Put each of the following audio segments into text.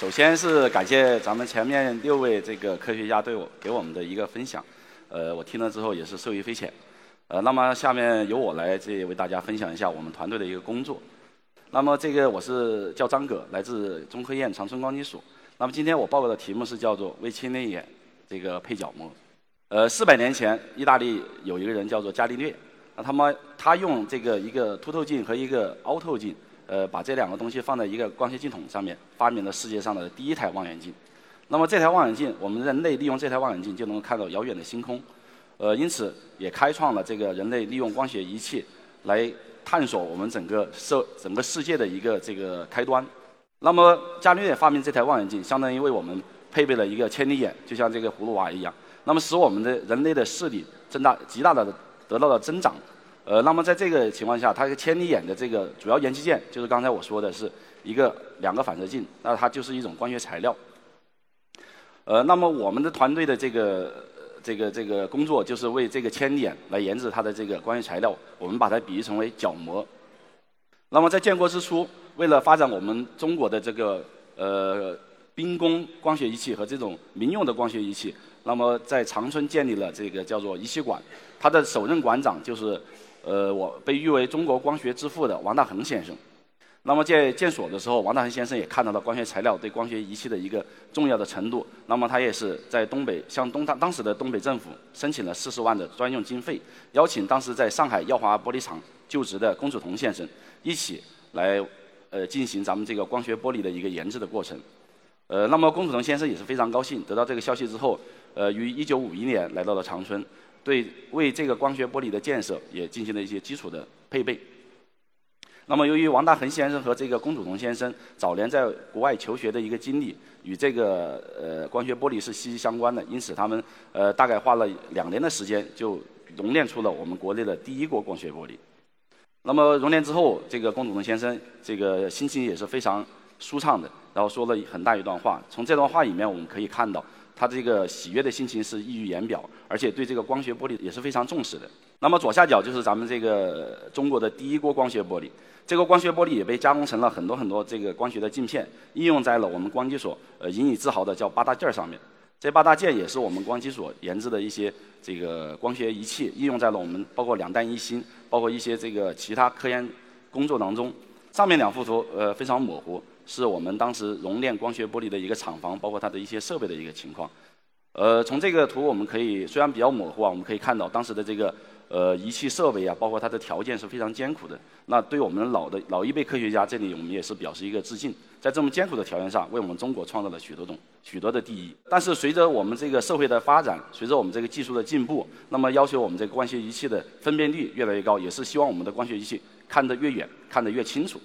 首先是感谢咱们前面六位这个科学家对我给我们的一个分享，呃，我听了之后也是受益匪浅。呃，那么下面由我来这为大家分享一下我们团队的一个工作。那么这个我是叫张葛，来自中科院长春光机所。那么今天我报告的题目是叫做微青内眼这个配角膜。呃，四百年前，意大利有一个人叫做伽利略，那他们他用这个一个凸透镜和一个凹透镜。呃，把这两个东西放在一个光学镜筒上面，发明了世界上的第一台望远镜。那么这台望远镜，我们人类利用这台望远镜就能够看到遥远的星空。呃，因此也开创了这个人类利用光学仪器来探索我们整个社整个世界的一个这个开端。那么伽利略发明这台望远镜，相当于为我们配备了一个千里眼，就像这个葫芦娃一样，那么使我们的人类的视力增大极大的得到了增长。呃，那么在这个情况下，它一个千里眼的这个主要元器件，就是刚才我说的是一个两个反射镜，那它就是一种光学材料。呃，那么我们的团队的这个这个这个工作，就是为这个千里眼来研制它的这个光学材料，我们把它比喻成为角膜。那么在建国之初，为了发展我们中国的这个呃兵工光学仪器和这种民用的光学仪器，那么在长春建立了这个叫做仪器馆，它的首任馆长就是。呃，我被誉为中国光学之父的王大珩先生。那么在建所的时候，王大珩先生也看到了光学材料对光学仪器的一个重要的程度。那么他也是在东北向东当当时的东北政府申请了四十万的专用经费，邀请当时在上海耀华玻璃厂就职的龚祖同先生一起来呃进行咱们这个光学玻璃的一个研制的过程。呃，那么龚祖同先生也是非常高兴，得到这个消息之后，呃，于一九五一年来到了长春。对，为这个光学玻璃的建设也进行了一些基础的配备。那么，由于王大珩先生和这个龚祖同先生早年在国外求学的一个经历与这个呃光学玻璃是息息相关的，因此他们呃大概花了两年的时间就熔炼出了我们国内的第一锅光学玻璃。那么熔炼之后，这个龚祖同先生这个心情也是非常舒畅的，然后说了很大一段话。从这段话里面，我们可以看到。他这个喜悦的心情是溢于言表，而且对这个光学玻璃也是非常重视的。那么左下角就是咱们这个中国的第一锅光学玻璃，这个光学玻璃也被加工成了很多很多这个光学的镜片，应用在了我们光机所呃引以自豪的叫八大件儿上面。这八大件也是我们光机所研制的一些这个光学仪器，应用在了我们包括两弹一星，包括一些这个其他科研工作当中。上面两幅图呃非常模糊。是我们当时熔炼光学玻璃的一个厂房，包括它的一些设备的一个情况。呃，从这个图我们可以虽然比较模糊啊，我们可以看到当时的这个呃仪器设备啊，包括它的条件是非常艰苦的。那对我们老的老一辈科学家，这里我们也是表示一个致敬。在这么艰苦的条件下，为我们中国创造了许多种许多的第一。但是随着我们这个社会的发展，随着我们这个技术的进步，那么要求我们这个光学仪器的分辨率越来越高，也是希望我们的光学仪器看得越远，看得越清楚。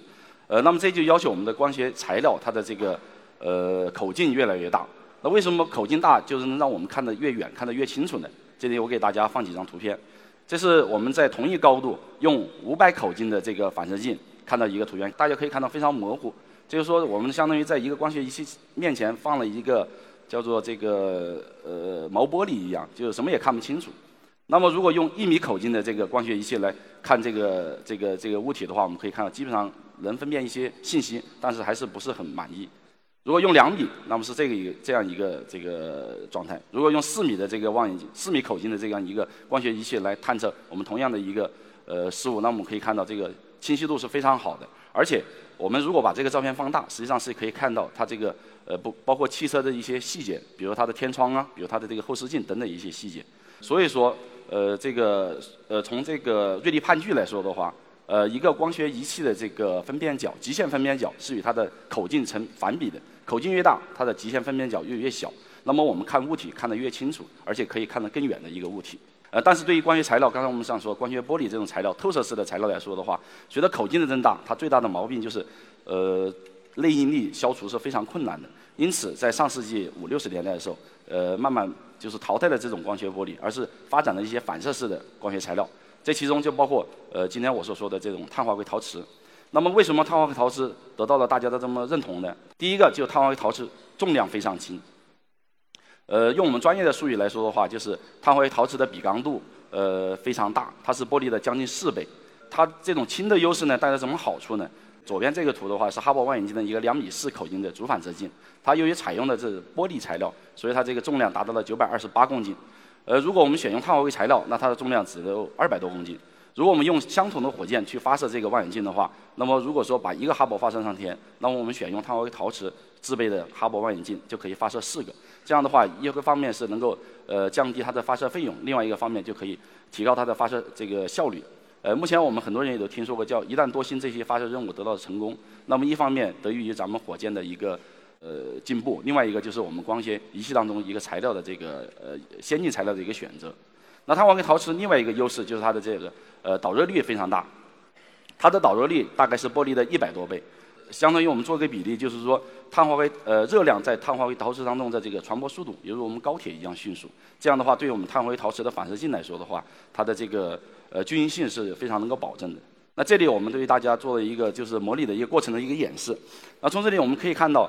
呃，那么这就要求我们的光学材料它的这个呃口径越来越大。那为什么口径大就是能让我们看得越远、看得越清楚呢？这里我给大家放几张图片。这是我们在同一高度用五百口径的这个反射镜看到一个图片，大家可以看到非常模糊。就是说，我们相当于在一个光学仪器面前放了一个叫做这个呃毛玻璃一样，就是什么也看不清楚。那么如果用一米口径的这个光学仪器来看这个这个这个物体的话，我们可以看到基本上。能分辨一些信息，但是还是不是很满意。如果用两米，那么是这个一个这样一个这个状态。如果用四米的这个望远镜、四米口径的这样一个光学仪器来探测我们同样的一个呃事物，那我们可以看到这个清晰度是非常好的。而且我们如果把这个照片放大，实际上是可以看到它这个呃不包括汽车的一些细节，比如它的天窗啊，比如它的这个后视镜等等一些细节。所以说呃这个呃从这个锐利判据来说的话。呃，一个光学仪器的这个分辨角，极限分辨角是与它的口径成反比的。口径越大，它的极限分辨角越越小。那么我们看物体看得越清楚，而且可以看得更远的一个物体。呃，但是对于光学材料，刚才我们上说光学玻璃这种材料，透射式的材料来说的话，随着口径的增大，它最大的毛病就是，呃，内应力消除是非常困难的。因此，在上世纪五六十年代的时候，呃，慢慢就是淘汰了这种光学玻璃，而是发展了一些反射式的光学材料。这其中就包括呃今天我所说的这种碳化硅陶瓷。那么为什么碳化硅陶瓷得到了大家的这么认同呢？第一个就是碳化硅陶瓷重量非常轻。呃，用我们专业的术语来说的话，就是碳化硅陶瓷的比刚度呃非常大，它是玻璃的将近四倍。它这种轻的优势呢，带来什么好处呢？左边这个图的话是哈勃望远镜的一个两米四口径的主反射镜，它由于采用的是玻璃材料，所以它这个重量达到了九百二十八公斤。呃，如果我们选用碳化硅材料，那它的重量只有二百多公斤。如果我们用相同的火箭去发射这个望远镜的话，那么如果说把一个哈勃发射上天，那么我们选用碳化硅陶瓷制备的哈勃望远镜就可以发射四个。这样的话，一个方面是能够呃降低它的发射费用，另外一个方面就可以提高它的发射这个效率。呃，目前我们很多人也都听说过，叫一旦多星这些发射任务得到成功，那么一方面得益于咱们火箭的一个呃进步，另外一个就是我们光学仪器当中一个材料的这个呃先进材料的一个选择。那碳化硅陶瓷另外一个优势就是它的这个呃导热率非常大，它的导热率大概是玻璃的一百多倍，相当于我们做个比例，就是说碳化硅呃热量在碳化硅陶瓷当中的这个传播速度，犹如我们高铁一样迅速。这样的话，对于我们碳化硅陶瓷的反射镜来说的话，它的这个呃，均匀性是非常能够保证的。那这里我们对于大家做了一个就是模拟的一个过程的一个演示。那从这里我们可以看到，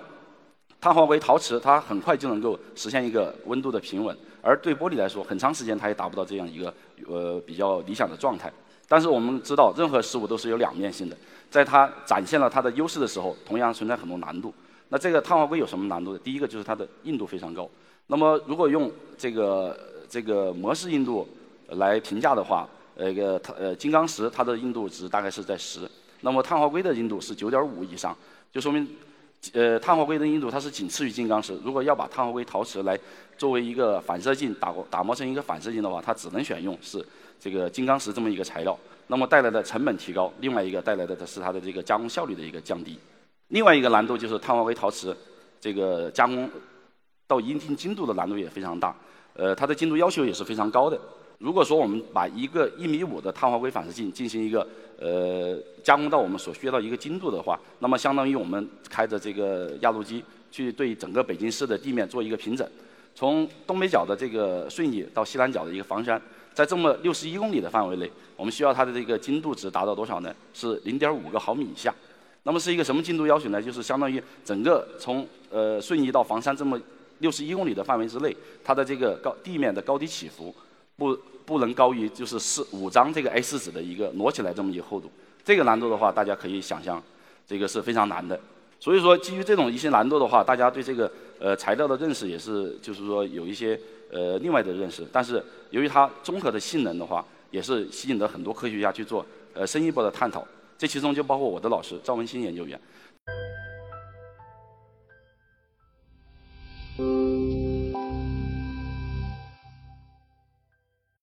碳化硅陶瓷它很快就能够实现一个温度的平稳，而对玻璃来说，很长时间它也达不到这样一个呃比较理想的状态。但是我们知道，任何事物都是有两面性的，在它展现了它的优势的时候，同样存在很多难度。那这个碳化硅有什么难度的？第一个就是它的硬度非常高。那么如果用这个这个模式硬度来评价的话，呃，个它呃金刚石它的硬度值大概是在十，那么碳化硅的硬度是九点五以上，就说明，呃碳化硅的硬度它是仅次于金刚石。如果要把碳化硅陶瓷来作为一个反射镜打打磨成一个反射镜的话，它只能选用是这个金刚石这么一个材料，那么带来的成本提高，另外一个带来的是它的这个加工效率的一个降低。另外一个难度就是碳化硅陶瓷这个加工到一定精度的难度也非常大，呃它的精度要求也是非常高的。如果说我们把一个一米五的碳化硅反射镜进行一个呃加工到我们所需要的一个精度的话，那么相当于我们开着这个压路机去对整个北京市的地面做一个平整，从东北角的这个顺义到西南角的一个房山，在这么六十一公里的范围内，我们需要它的这个精度值达到多少呢？是零点五个毫米以下。那么是一个什么精度要求呢？就是相当于整个从呃顺义到房山这么六十一公里的范围之内，它的这个高地面的高低起伏。不不能高于就是四五张这个 A 四纸的一个摞起来这么一个厚度，这个难度的话，大家可以想象，这个是非常难的。所以说，基于这种一些难度的话，大家对这个呃材料的认识也是就是说有一些呃另外的认识。但是由于它综合的性能的话，也是吸引了很多科学家去做呃深一步的探讨。这其中就包括我的老师赵文新研究员。